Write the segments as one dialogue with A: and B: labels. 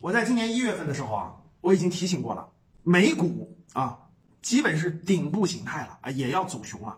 A: 我在今年一月份的时候啊，我已经提醒过了，美股啊，基本是顶部形态了啊，也要走熊了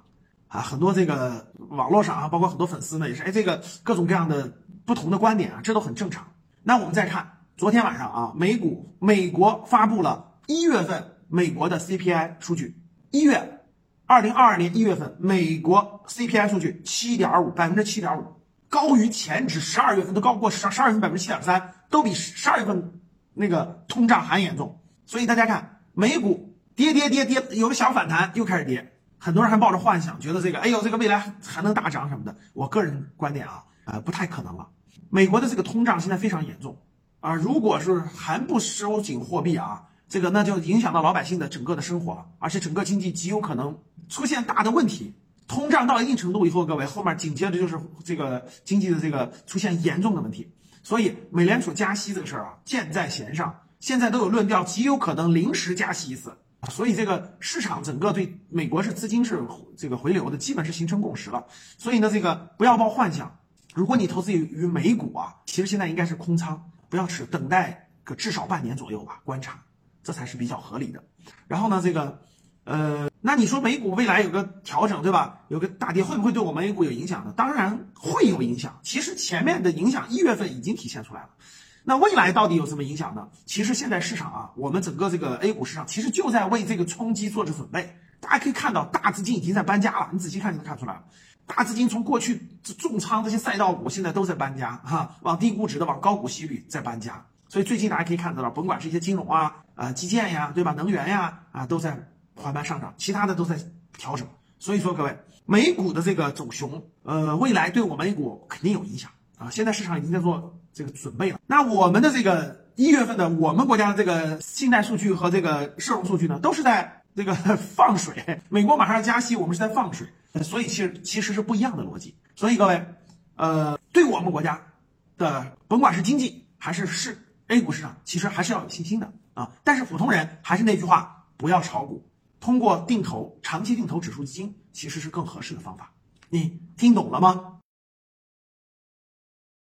A: 啊。很多这个网络上啊，包括很多粉丝呢，也是哎，这个各种各样的不同的观点啊，这都很正常。那我们再看昨天晚上啊，美股美国发布了一月份美国的 CPI 数据，一月二零二二年一月份美国 CPI 数据七点五百分之七点五，高于前值十二月份都高过十十二月份百分之七点三。都比十二月份那个通胀还严重，所以大家看美股跌跌跌跌，有个小反弹又开始跌，很多人还抱着幻想，觉得这个哎呦这个未来还能大涨什么的。我个人观点啊，呃不太可能了。美国的这个通胀现在非常严重啊，如果是还不收紧货币啊，这个那就影响到老百姓的整个的生活了，而且整个经济极有可能出现大的问题。通胀到一定程度以后，各位后面紧接着就是这个经济的这个出现严重的问题。所以，美联储加息这个事儿啊，箭在弦上。现在都有论调，极有可能临时加息一次。所以，这个市场整个对美国是资金是这个回流的，基本是形成共识了。所以呢，这个不要抱幻想。如果你投资于于美股啊，其实现在应该是空仓，不要持，等待个至少半年左右吧，观察，这才是比较合理的。然后呢，这个。呃，那你说美股未来有个调整，对吧？有个大跌，会不会对我们 A 股有影响呢？当然会有影响。其实前面的影响一月份已经体现出来了。那未来到底有什么影响呢？其实现在市场啊，我们整个这个 A 股市场其实就在为这个冲击做着准备。大家可以看到，大资金已经在搬家了。你仔细看就能看出来了。大资金从过去重仓这些赛道股，现在都在搬家哈，往低估值的、往高股息率在搬家。所以最近大家可以看到，甭管是一些金融啊、啊基建呀，对吧？能源呀，啊都在。缓慢上涨，其他的都在调整，所以说各位，美股的这个走熊，呃，未来对我们 A 股肯定有影响啊。现在市场已经在做这个准备了。那我们的这个一月份的我们国家的这个信贷数据和这个社融数据呢，都是在这个 放水。美国马上要加息，我们是在放水，所以其实其实是不一样的逻辑。所以各位，呃，对我们国家的甭管是经济还是市 A 股市场，其实还是要有信心的啊。但是普通人还是那句话，不要炒股。通过定投、长期定投指数基金，其实是更合适的方法。你听懂了吗？